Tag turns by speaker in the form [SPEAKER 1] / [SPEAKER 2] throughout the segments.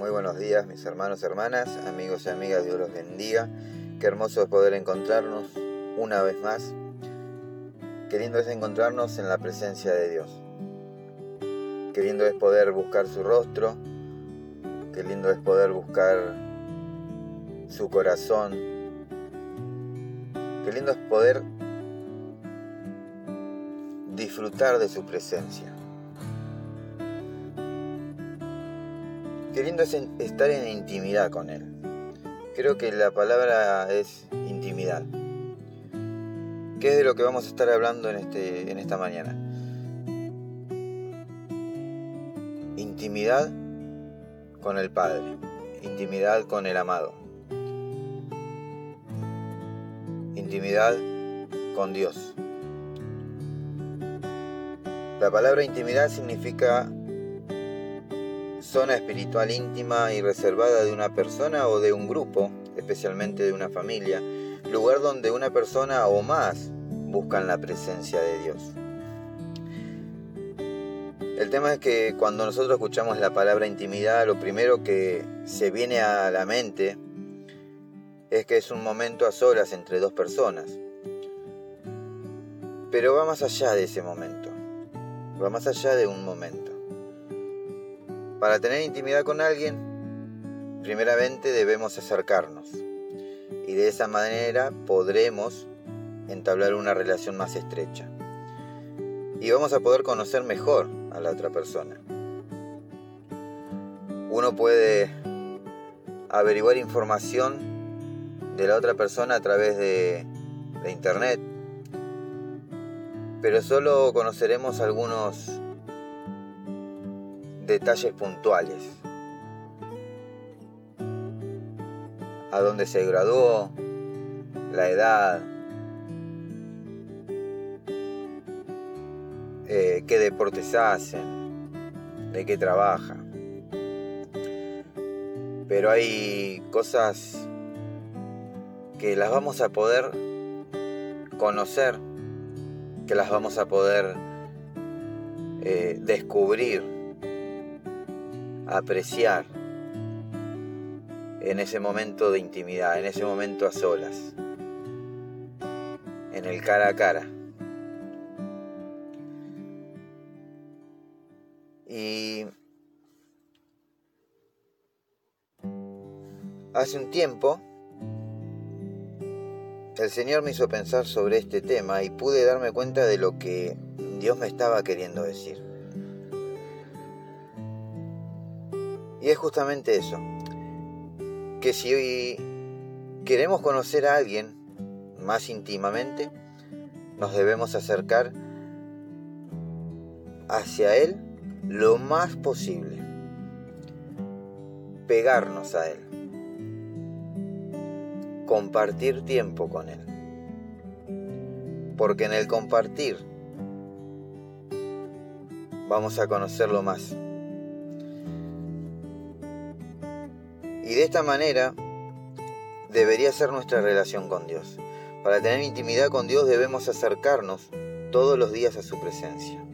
[SPEAKER 1] muy buenos días mis hermanos, hermanas, amigos y amigas, Dios los bendiga. Qué hermoso es poder encontrarnos una vez más. Qué lindo es encontrarnos en la presencia de Dios. Qué lindo es poder buscar su rostro. Qué lindo es poder buscar su corazón. Qué lindo es poder disfrutar de su presencia. Es estar en intimidad con Él. Creo que la palabra es intimidad. ¿Qué es de lo que vamos a estar hablando este, en esta mañana? Intimidad con el Padre, intimidad con el amado, intimidad con Dios. La palabra intimidad significa zona espiritual íntima y reservada de una persona o de un grupo, especialmente de una familia, lugar donde una persona o más buscan la presencia de Dios. El tema es que cuando nosotros escuchamos la palabra intimidad, lo primero que se viene a la mente es que es un momento a solas entre dos personas. Pero va más allá de ese momento, va más allá de un momento. Para tener intimidad con alguien, primeramente debemos acercarnos y de esa manera podremos entablar una relación más estrecha. Y vamos a poder conocer mejor a la otra persona. Uno puede averiguar información de la otra persona a través de, internet, pero solo conoceremos algunos detalles puntuales. A dónde se graduó, la edad, eh, qué deportes hacen, de qué trabaja. Pero hay cosas que las vamos a poder conocer, que las vamos a poder eh, descubrir apreciar en ese momento de intimidad, en ese momento a solas, en el cara a cara. Y hace un tiempo el Señor me hizo pensar sobre este tema y pude darme cuenta de lo que Dios me estaba queriendo decir. Y es justamente eso. Que si hoy queremos conocer a alguien más íntimamente, nos debemos acercar hacia él lo más posible. Pegarnos a él. Compartir tiempo con él. Porque en el compartir vamos a conocerlo más. Y de esta manera debería ser nuestra relación con Dios. Para tener intimidad con Dios debemos acercarnos todos los días a su presencia.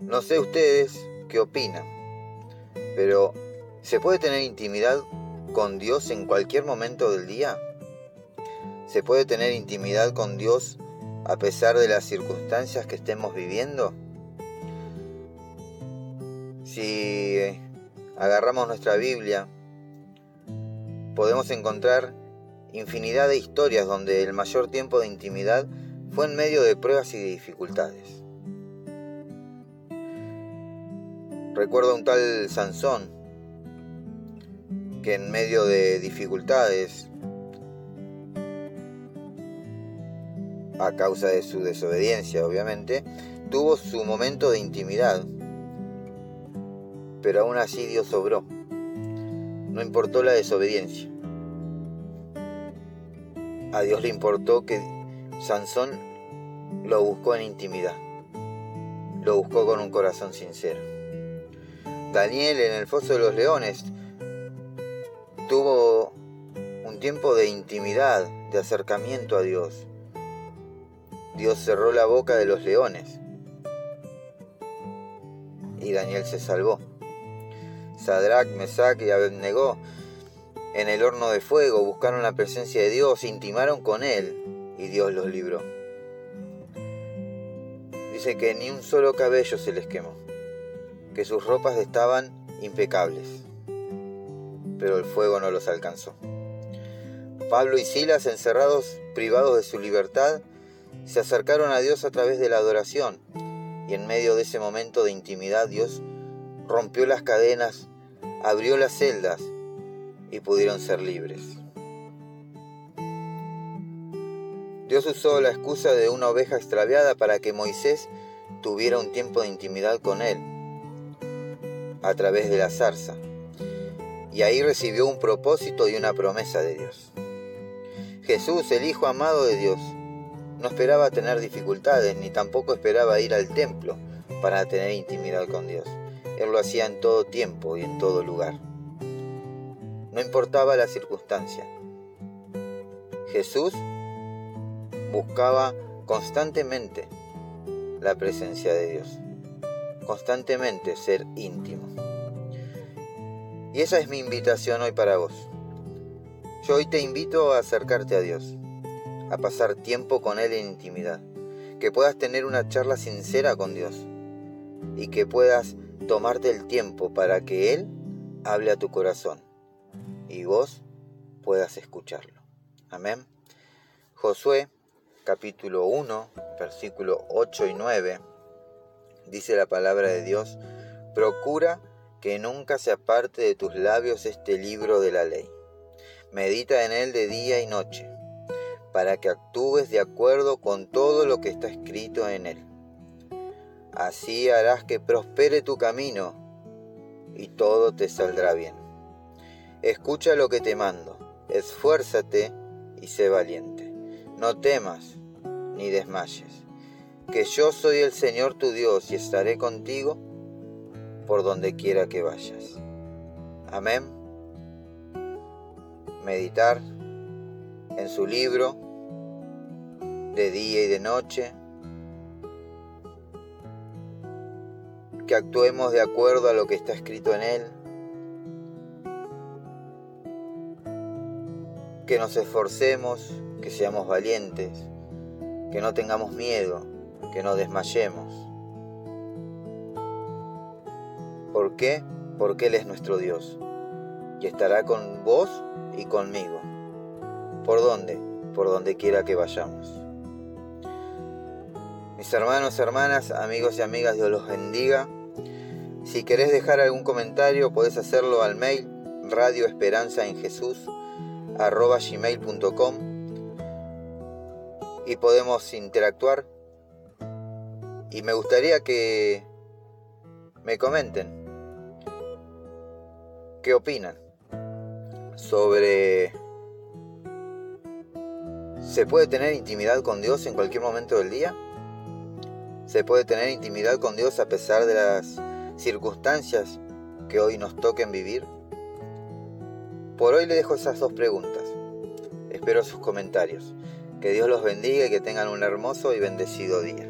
[SPEAKER 1] No sé ustedes qué opinan, pero ¿se puede tener intimidad con Dios en cualquier momento del día? ¿Se puede tener intimidad con Dios a pesar de las circunstancias que estemos viviendo? Si agarramos nuestra Biblia, podemos encontrar infinidad de historias donde el mayor tiempo de intimidad fue en medio de pruebas y de dificultades. Recuerdo un tal Sansón que en medio de dificultades, a causa de su desobediencia obviamente, tuvo su momento de intimidad pero aún así Dios obró. No importó la desobediencia. A Dios le importó que Sansón lo buscó en intimidad. Lo buscó con un corazón sincero. Daniel en el foso de los leones tuvo un tiempo de intimidad, de acercamiento a Dios. Dios cerró la boca de los leones y Daniel se salvó. Sadrach, Mesach y Abednego en el horno de fuego buscaron la presencia de Dios, intimaron con Él y Dios los libró. Dice que ni un solo cabello se les quemó, que sus ropas estaban impecables, pero el fuego no los alcanzó. Pablo y Silas, encerrados, privados de su libertad, se acercaron a Dios a través de la adoración y en medio de ese momento de intimidad Dios rompió las cadenas, abrió las celdas y pudieron ser libres. Dios usó la excusa de una oveja extraviada para que Moisés tuviera un tiempo de intimidad con él a través de la zarza. Y ahí recibió un propósito y una promesa de Dios. Jesús, el Hijo amado de Dios, no esperaba tener dificultades ni tampoco esperaba ir al templo para tener intimidad con Dios. Él lo hacía en todo tiempo y en todo lugar. No importaba la circunstancia. Jesús buscaba constantemente la presencia de Dios, constantemente ser íntimo. Y esa es mi invitación hoy para vos. Yo hoy te invito a acercarte a Dios, a pasar tiempo con Él en intimidad, que puedas tener una charla sincera con Dios y que puedas tomarte el tiempo para que Él hable a tu corazón y vos puedas escucharlo. Amén. Josué capítulo 1, versículo 8 y 9, dice la palabra de Dios, procura que nunca se aparte de tus labios este libro de la ley. Medita en él de día y noche, para que actúes de acuerdo con todo lo que está escrito en él. Así harás que prospere tu camino y todo te saldrá bien. Escucha lo que te mando, esfuérzate y sé valiente. No temas ni desmayes, que yo soy el Señor tu Dios y estaré contigo por donde quiera que vayas. Amén. Meditar en su libro de día y de noche. Que actuemos de acuerdo a lo que está escrito en él. Que nos esforcemos, que seamos valientes que no tengamos miedo, que no desmayemos. ¿Por qué? Porque Él es nuestro Dios y estará con vos y conmigo. ¿Por dónde? Por donde quiera que vayamos. Mis hermanos, hermanas, amigos y amigas, Dios los bendiga. Si querés dejar algún comentario, podés hacerlo al mail radioesperanzaenjesús.com y podemos interactuar. Y me gustaría que me comenten qué opinan sobre ¿Se puede tener intimidad con Dios en cualquier momento del día? ¿Se puede tener intimidad con Dios a pesar de las circunstancias que hoy nos toquen vivir? Por hoy le dejo esas dos preguntas. Espero sus comentarios. Que Dios los bendiga y que tengan un hermoso y bendecido día.